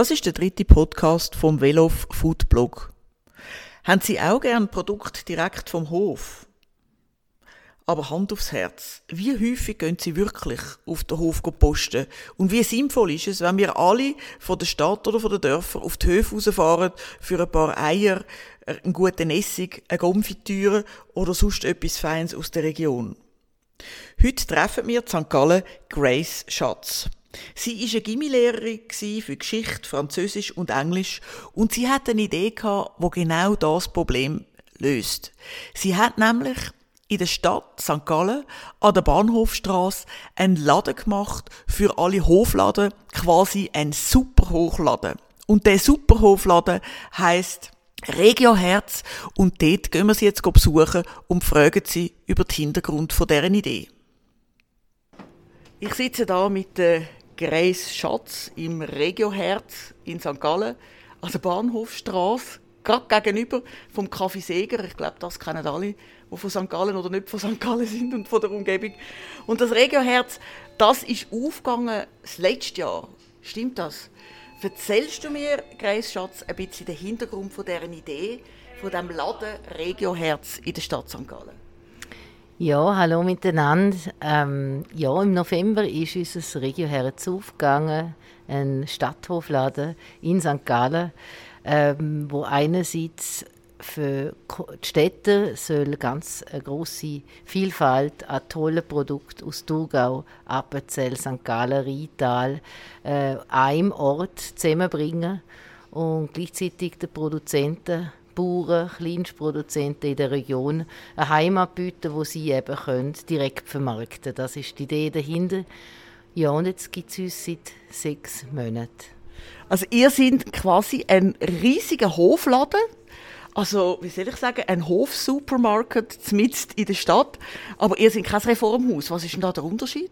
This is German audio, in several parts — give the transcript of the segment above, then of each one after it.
Das ist der dritte Podcast vom Velof Food Blog. Haben Sie auch gern Produkt direkt vom Hof? Aber Hand aufs Herz. Wie häufig gehen Sie wirklich auf den Hof posten? Und wie sinnvoll ist es, wenn wir alle von der Stadt oder von den Dörfern auf die Höfe rausfahren für ein paar Eier, einen guten Essig, eine Konfitüre oder sonst etwas Feines aus der Region? Heute treffen wir in St. Gallen Grace Schatz. Sie war eine Gimmilehrerin für Geschichte, Französisch und Englisch und sie hat eine Idee wo genau das Problem löst. Sie hat nämlich in der Stadt St. Gallen an der Bahnhofstrasse einen Laden gemacht für alle Hofladen, quasi ein Superhochladen. Und der Superhofladen heißt Regio Herz und dort gehen wir sie jetzt besuchen und fragen sie über den Hintergrund von deren Idee. Ich sitze da mit der Grace Schatz im Regioherz in St. Gallen, der Bahnhofstrasse, gerade gegenüber vom Café Seger. Ich glaube, das kennen alle, die von St. Gallen oder nicht von St. Gallen sind und von der Umgebung. Und das Regioherz, das ist aufgegangen das letzte Jahr. Stimmt das? Erzählst du mir, Grace Schatz, ein bisschen den Hintergrund von dieser Idee, von dem Laden Regioherz in der Stadt St. Gallen? Ja, hallo miteinander. Ähm, ja, im November ist unser Regioherz aufgegangen, ein Stadthofladen in St. Gallen, ähm, wo einerseits für die Städte soll ganz eine große Vielfalt an tollen Produkten aus Thurgau, Appenzell, St. Gallen, Rital äh, einem Ort zusammenbringen und gleichzeitig den Produzenten Bauern, Kleinstproduzenten in der Region eine Heimat bieten, wo sie eben können, direkt vermarkten Das ist die Idee dahinter. Ja, und jetzt gibt es uns seit sechs Monaten. Also ihr seid quasi ein riesiger Hofladen, also wie soll ich sagen, ein Hofsupermarkt mitten in der Stadt, aber ihr seid kein Reformhaus. Was ist denn da der Unterschied?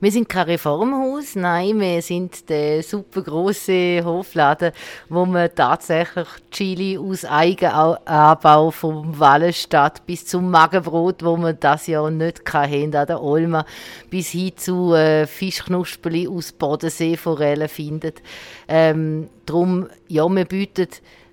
Wir sind kein Reformhaus, nein, wir sind der super große Hofladen, wo man tatsächlich Chili aus Eigenanbau vom Wallenstadt bis zum Magenbrot, wo man das ja nicht hatten, an der Olma, bis hin zu äh, Fischknusperli aus Bodenseeforellen findet. Ähm, drum, ja, wir bieten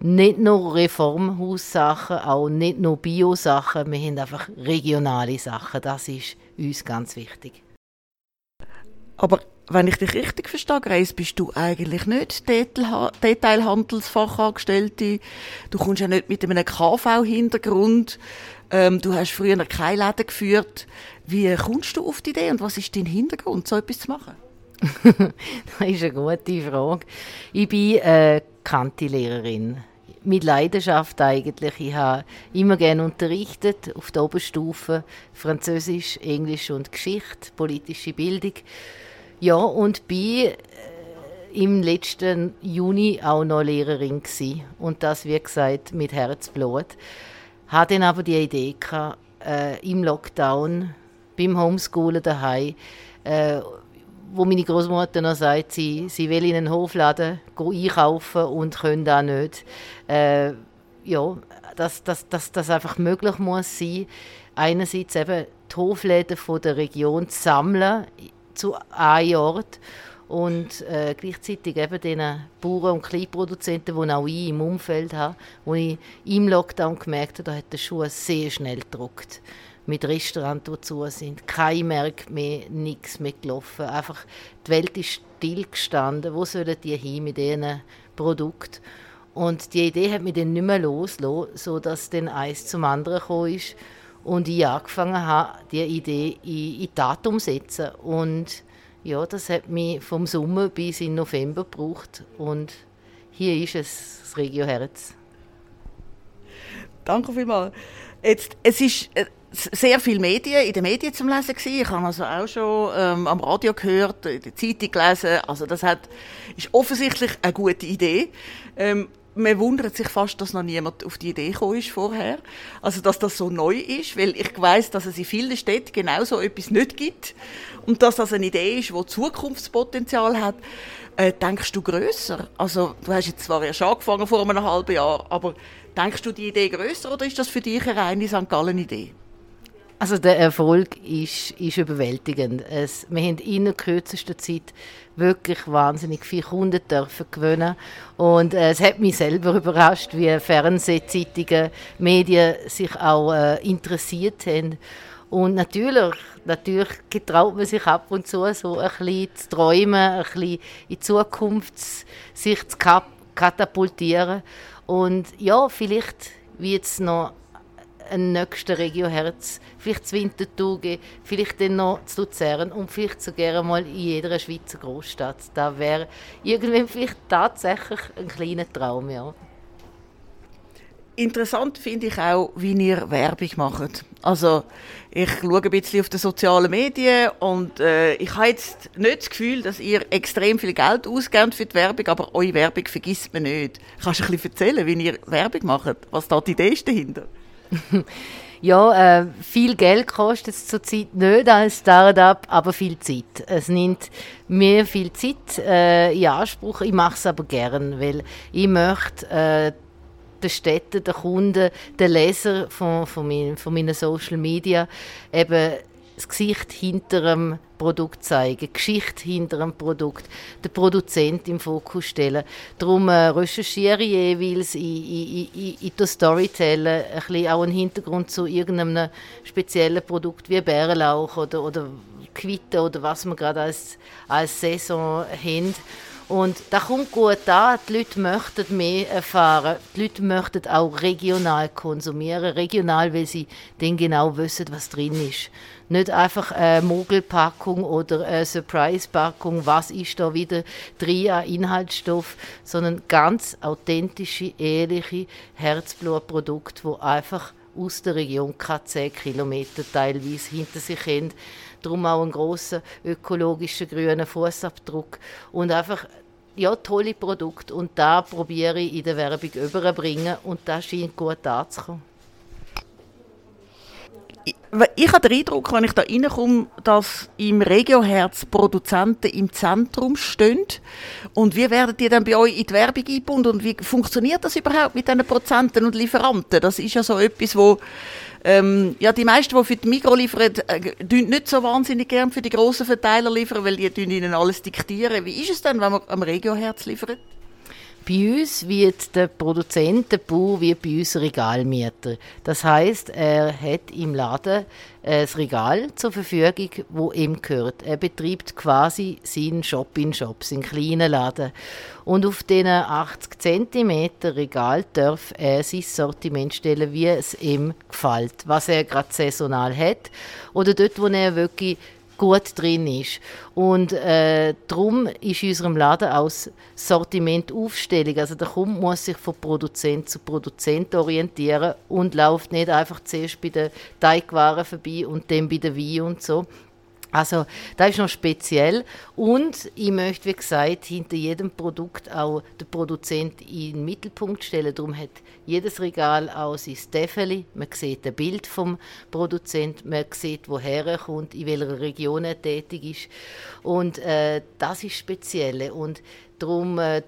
nicht nur Reformhaussachen, auch nicht nur Bio-Sachen, wir haben einfach regionale Sachen. Das ist uns ganz wichtig. Aber wenn ich dich richtig verstehe, Grace, bist du eigentlich nicht Detailhandelsfachangestellte. Du kommst ja nicht mit einem KV-Hintergrund. Ähm, du hast früher keine Läden geführt. Wie kommst du auf die Idee und was ist dein Hintergrund, so etwas zu machen? das ist eine gute Frage. Ich bin äh, Kanti-Lehrerin. Mit Leidenschaft eigentlich. Ich habe immer gerne unterrichtet auf der Oberstufe Französisch, Englisch und Geschichte, politische Bildung. Ja, und bin äh, im letzten Juni auch noch Lehrerin gewesen. Und das, wie gesagt, mit Herzblut. Hatte dann aber die Idee gehabt, äh, im Lockdown, beim Homeschoolen daheim, äh, wo meine Großmutter noch sagt, sie, sie will in einen Hofladen einkaufen und können da nicht. Äh, ja, dass das, das, das einfach möglich muss sein, einerseits eben die Hofläden von der Region zu sammeln zu einem Ort und äh, gleichzeitig eben den Bauern und Kleinproduzenten, die auch ich im Umfeld habe, wo ich im Lockdown gemerkt habe, da hat der Schuh sehr schnell gedruckt. Mit Restaurants, die zu sind, kein Merk mehr, nichts mehr gelaufen. Einfach, die Welt ist stillgestanden. Wo sollen die hin mit diesen Produkten? Und die Idee hat mich dann nicht mehr losgelassen, sodass dann eins zum anderen gekommen ist und ich angefangen habe, diese Idee in, in Tat umzusetzen. Und ja, das hat mich vom Sommer bis in November gebraucht und hier ist es, das Regio Herz. Danke vielmals. Jetzt, es ist äh, sehr viele Medien, in den Medien zum Lesen gewesen. Ich habe also auch schon ähm, am Radio gehört, in der Zeitung gelesen. Also das hat, ist offensichtlich eine gute Idee. Ähm, man wundert sich fast, dass noch niemand auf die Idee gekommen ist vorher. Also, dass das so neu ist, weil ich weiß, dass es in vielen Städten genau so etwas nicht gibt. Und dass das eine Idee ist, die Zukunftspotenzial hat. Äh, denkst du grösser? Also, du hast jetzt zwar erst angefangen vor einem halben Jahr, aber denkst du die Idee grösser oder ist das für dich eine reine St. Gallen-Idee? Also der Erfolg ist, ist überwältigend. Es, wir haben in der kürzesten Zeit wirklich wahnsinnig viele Kunden dürfen gewinnen und äh, es hat mich selber überrascht, wie Fernsehzeitungen, Medien sich auch äh, interessiert haben. Und natürlich, natürlich getraut man sich ab und zu so ein bisschen zu träumen, ein bisschen in die Zukunft sich zu katapultieren. Und ja, vielleicht wird es noch ein nächster Regioherz, vielleicht zu Winterthur vielleicht dann noch zu Luzern und vielleicht sogar mal in jeder Schweizer Großstadt. Das wäre irgendwann vielleicht tatsächlich ein kleiner Traum, ja. Interessant finde ich auch, wie ihr Werbung macht. Also, ich schaue ein bisschen auf die sozialen Medien und äh, ich habe jetzt nicht das Gefühl, dass ihr extrem viel Geld ausgebt für die Werbung, aber eure Werbung vergisst man nicht. Kannst du ein bisschen erzählen, wie ihr Werbung macht? Was da die Idee ist dahinter? Ja, äh, viel Geld kostet es zurzeit nicht als Startup, aber viel Zeit. Es nimmt mir viel Zeit äh, in Anspruch. Ich mache es aber gern, weil ich möchte äh, den Städten, den Kunden, den Leser von, von, mein, von meinen Social Media eben das Gesicht hinter dem Produkt zeigen, Geschichte hinter dem Produkt, den Produzent im Fokus stellen. Darum äh, recherchiere ich jeweils in, in, in, in der Storytelling ein bisschen auch einen Hintergrund zu irgendeinem speziellen Produkt wie Bärenlauch oder, oder Quitte oder was wir gerade als, als Saison haben. Und da kommt gut an. Die Leute möchten mehr erfahren. Die Leute möchten auch regional konsumieren. Regional, weil sie dann genau wissen, was drin ist. Nicht einfach eine Mogelpackung oder eine Surprise-Packung, was ist da wieder drin an Inhaltsstoff, sondern ganz authentische, ehrliche Herzblutprodukte, wo einfach aus der Region keine 10 Kilometer teilweise hinter sich haben. Darum auch einen grossen ökologischen grünen Fußabdruck und einfach ja, tolle Produkte. Und da probiere ich in der Werbung überzubringen und das scheint gut anzukommen ich habe den Eindruck, wenn ich da reinkomme, dass im Regioherz Produzenten im Zentrum stehen. Und wie werden die dann bei euch in die Werbung eingebunden? Und wie funktioniert das überhaupt mit diesen Prozenten und Lieferanten? Das ist ja so etwas, wo ähm, ja, die meisten, die für die Mikro liefern, äh, nicht so wahnsinnig gern für die grossen Verteiler liefern, weil die ihnen alles diktieren. Wie ist es denn, wenn man am Regioherz liefert? Bei uns wird der Produzent, der Bauer, wie bei uns Regalmieter. Das heißt, er hat im Laden das Regal zur Verfügung, wo ihm gehört. Er betreibt quasi seinen Shop-in-Shop, seinen kleinen Laden. Und auf diesen 80 cm Regal darf er sein Sortiment stellen, wie es ihm gefällt, was er gerade saisonal hat. Oder dort, wo er wirklich gut drin ist. Und äh, darum ist in unserem Laden auch Sortimentaufstellung. Also der Kunde muss sich von Produzent zu Produzent orientieren und läuft nicht einfach zuerst bei den Teigwaren vorbei und dann bei der Wein und so. Also, das ist noch speziell. Und ich möchte, wie gesagt, hinter jedem Produkt auch den Produzent in den Mittelpunkt stellen. Darum hat jedes Regal auch sein Steffeli. Man sieht ein Bild vom Produzent, man sieht, woher er kommt, in welcher Region er tätig ist. Und äh, das ist speziell. Und darum äh,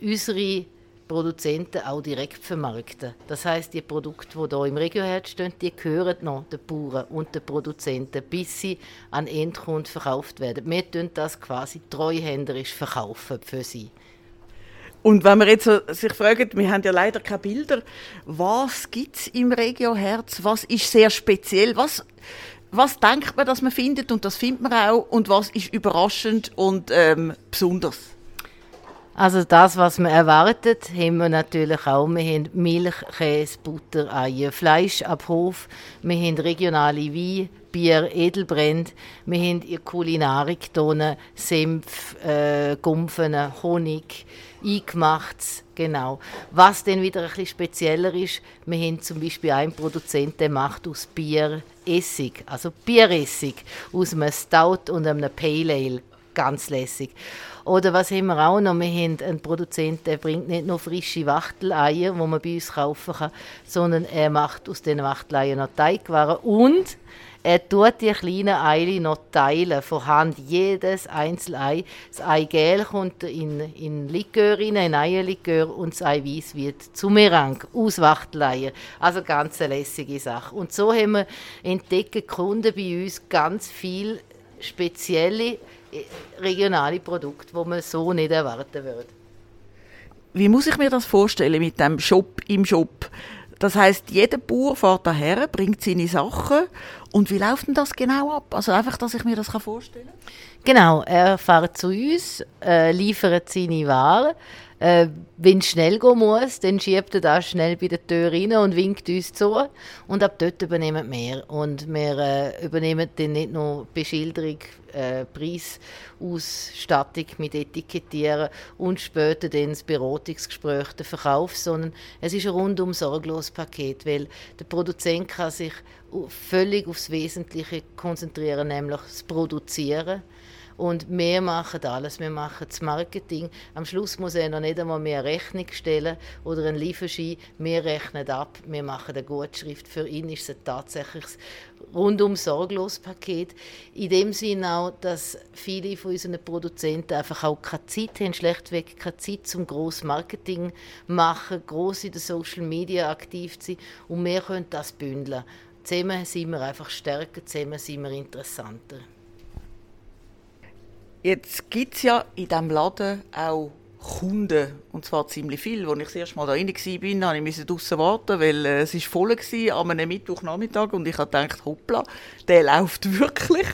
unsere Produzenten auch direkt vermarkten. Das heißt, die Produkte, die hier im Regioherd stehen, die gehören noch den Bauern und den Produzenten, bis sie an Endkunden verkauft werden. Wir tun das quasi treuhänderisch verkaufen für sie. Und wenn man jetzt so sich fragt, wir haben ja leider keine Bilder, was gibt es im Regioherz? Was ist sehr speziell? Was, was denkt man, dass man findet und das findet man auch? Und was ist überraschend und ähm, besonders? Also das, was man erwartet, haben wir natürlich auch. Wir haben Milch, Käse, Butter, Eier, Fleisch ab Hof. Wir haben regionale Wein, Bier, Edelbrand. Wir haben in Kulinarik Tonnen, Senf, äh, Gumpfen, Honig, eingemacht. Genau. Was dann wieder ein bisschen spezieller ist, wir haben zum Beispiel einen Produzent, der macht aus Bier Essig, also Bieressig, aus einem Stout und einem Pale Ale. Ganz lässig. Oder was haben wir auch noch? Wir haben einen Produzenten, der bringt nicht nur frische Wachteleier, die man bei uns kaufen kann, sondern er macht aus diesen Wachteleiern noch Teigwaren und er tut die kleinen Eile noch teilen, von Hand, jedes Einzelei. Das Eigelb kommt in, in Likör rein, in Eierlikör und das Eiweiß wird zu Merang, Auswachtleier. Also ganz eine lässige Sache. Und so haben wir entdecken Kunden bei uns ganz viel spezielle regionale Produkte, die man so nicht erwarten würde. Wie muss ich mir das vorstellen mit dem Shop im Shop? Das heißt, jeder Bauer fährt daher, bringt seine Sachen. Und wie läuft denn das genau ab? Also einfach, dass ich mir das vorstellen kann. Genau, er fährt zu uns, äh, liefert seine Waren. Äh, wenn es schnell gehen muss, dann schiebt er das schnell bei der Tür rein und winkt uns zu. Und ab dort übernehmen wir. Und wir äh, übernehmen dann nicht nur Beschilderung, äh, Preisausstattung mit Etikettieren und später dann das Beratungsgespräch, den Verkauf, sondern es ist ein rundum sorglos Paket, weil der Produzent kann sich völlig aufs Wesentliche konzentrieren, nämlich das Produzieren und wir machen alles. Wir machen das Marketing. Am Schluss muss er noch nicht einmal mehr Rechnung stellen oder einen Lieferschein. Wir rechnen ab, wir machen eine Gutschrift. Für ihn ist es ein tatsächliches rundum sorglos Paket. In dem Sinne auch, dass viele von unseren Produzenten einfach auch keine Zeit haben, schlechtweg keine Zeit zum grossen Marketing machen, gross in den Social Media aktiv zu sein. Und wir können das bündeln. Zusammen sind wir einfach stärker, zusammen sind wir interessanter. Jetzt gibt es ja in diesem Laden auch Kunden, und zwar ziemlich viel. Als ich das erste Mal da rein war, musste ich draußen warten, weil äh, es ist voll war an einem Mittwochnachmittag und ich habe gedacht, hoppla, der läuft wirklich.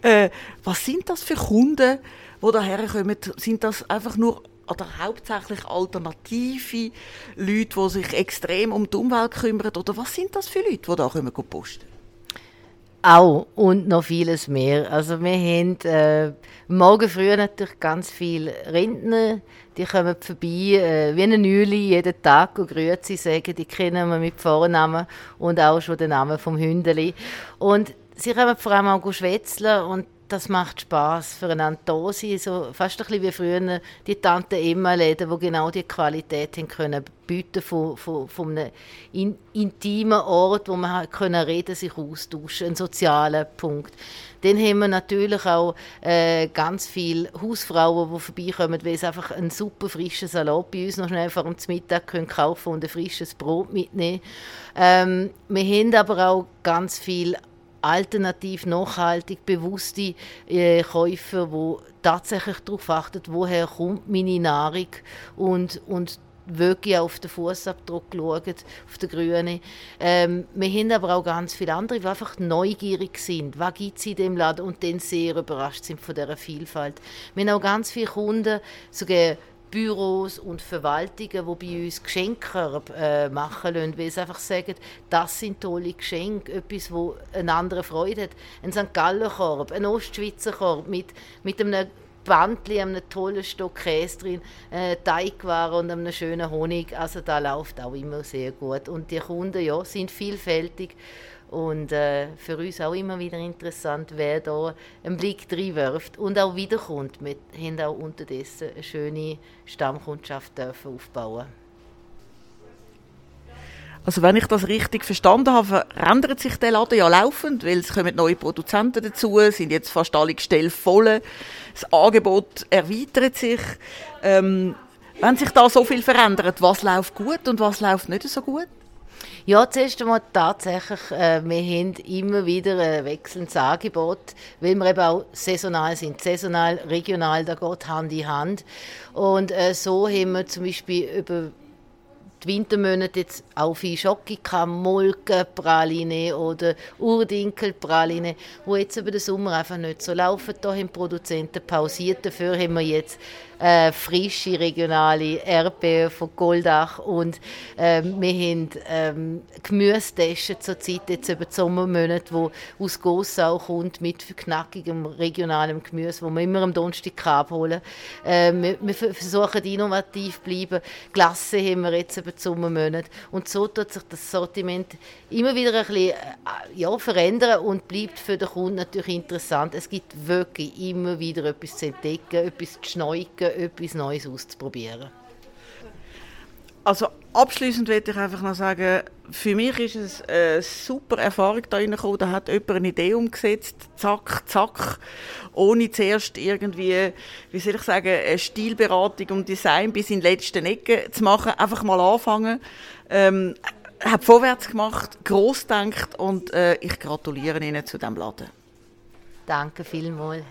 Äh, was sind das für Kunden, die daher kommen? Sind das einfach nur oder hauptsächlich alternative Leute, die sich extrem um die Umwelt kümmern? Oder was sind das für Leute, die da kommen posten? Auch und noch vieles mehr. Also wir haben äh, morgen früh natürlich ganz viele Rentner, die kommen vorbei, äh, wie eine Nüli, jeden Tag und Grüezi sagen, die kennen wir mit Vornamen und auch schon den Namen vom Hündeli. Und sie kommen vor allem auch schwätzeln und das macht Spaß füreinander da sein, so fast ein bisschen wie früher die Tante Emma Läden, wo genau die Qualität haben können bieten von, von, von einem in, intimen Ort, wo man halt können reden, sich austauschen, ein sozialer Punkt. Dann haben wir natürlich auch äh, ganz viele Hausfrauen, die vorbeikommen, weil sie einfach einen super frischen Salat bei uns noch schnell vor dem Mittag können kaufen und ein frisches Brot mitnehmen. Ähm, wir haben aber auch ganz viele alternativ, nachhaltig, bewusste äh, Käufer, die tatsächlich darauf achten, woher kommt meine Nahrung und, und wirklich auf den Fußabdruck schauen, auf den grünen. Ähm, wir haben aber auch ganz viele andere, die einfach neugierig sind. Was gibt es in dem Laden? Und dann sehr überrascht sind von dieser Vielfalt. Wir haben auch ganz viele Kunden, sogar Büros und Verwaltungen, die bei uns Geschenke äh, machen lassen, weil sie einfach sagen, das sind tolle Geschenke, etwas, wo eine andere Freude hat. Ein St. Galler Korb, ein Ostschweizer Korb mit, mit einem Bandli, einem tollen Stock Käse drin, äh, Teigwaren und einem schönen Honig. Also da läuft auch immer sehr gut. Und die Kunden ja, sind vielfältig und äh, für uns auch immer wieder interessant, wer da einen Blick reinwirft und auch wiederkommt. Wir haben auch unterdessen eine schöne Stammkundschaft dürfen aufbauen also wenn ich das richtig verstanden habe, verändert sich der Laden ja laufend, weil es kommen neue Produzenten dazu, sind jetzt fast alle Gestelle voll, das Angebot erweitert sich. Ähm, wenn sich da so viel verändert, was läuft gut und was läuft nicht so gut? Ja, zuerst einmal tatsächlich, äh, wir haben immer wieder ein wechselndes Angebot, weil wir eben auch saisonal sind. Saisonal, regional, da geht Hand in Hand. Und äh, so haben wir zum Beispiel über die Wintermonate jetzt auch viel Schokika, Molkenpraline oder Urdinkelpraline, wo jetzt über den Sommer einfach nicht so laufen. Da haben Produzenten pausiert. Dafür haben wir jetzt äh, frische regionale Erdbeeren von Goldach und äh, wir haben ähm, Gemüsetaschen zurzeit jetzt über die Sommermonate, wo aus Gossau kommt mit knackigem regionalem Gemüse, wo wir immer am Donnerstag abholen. Äh, wir, wir, versuchen innovativ zu bleiben. Glasse haben wir jetzt über die Sommermonate und so tut sich das Sortiment immer wieder ein bisschen äh, ja, verändern und bleibt für den Kunden natürlich interessant. Es gibt wirklich immer wieder etwas zu entdecken, etwas zu schneuken, etwas Neues auszuprobieren. Also abschließend möchte ich einfach noch sagen, für mich ist es eine super Erfahrung da reingekommen. Da hat jemand eine Idee umgesetzt, zack, zack, ohne zuerst irgendwie, wie soll ich sagen, eine Stilberatung und Design bis in die letzten Ecke zu machen. Einfach mal anfangen. Ähm, hat vorwärts gemacht, groß denkt und äh, ich gratuliere Ihnen zu dem Laden. Danke vielmals.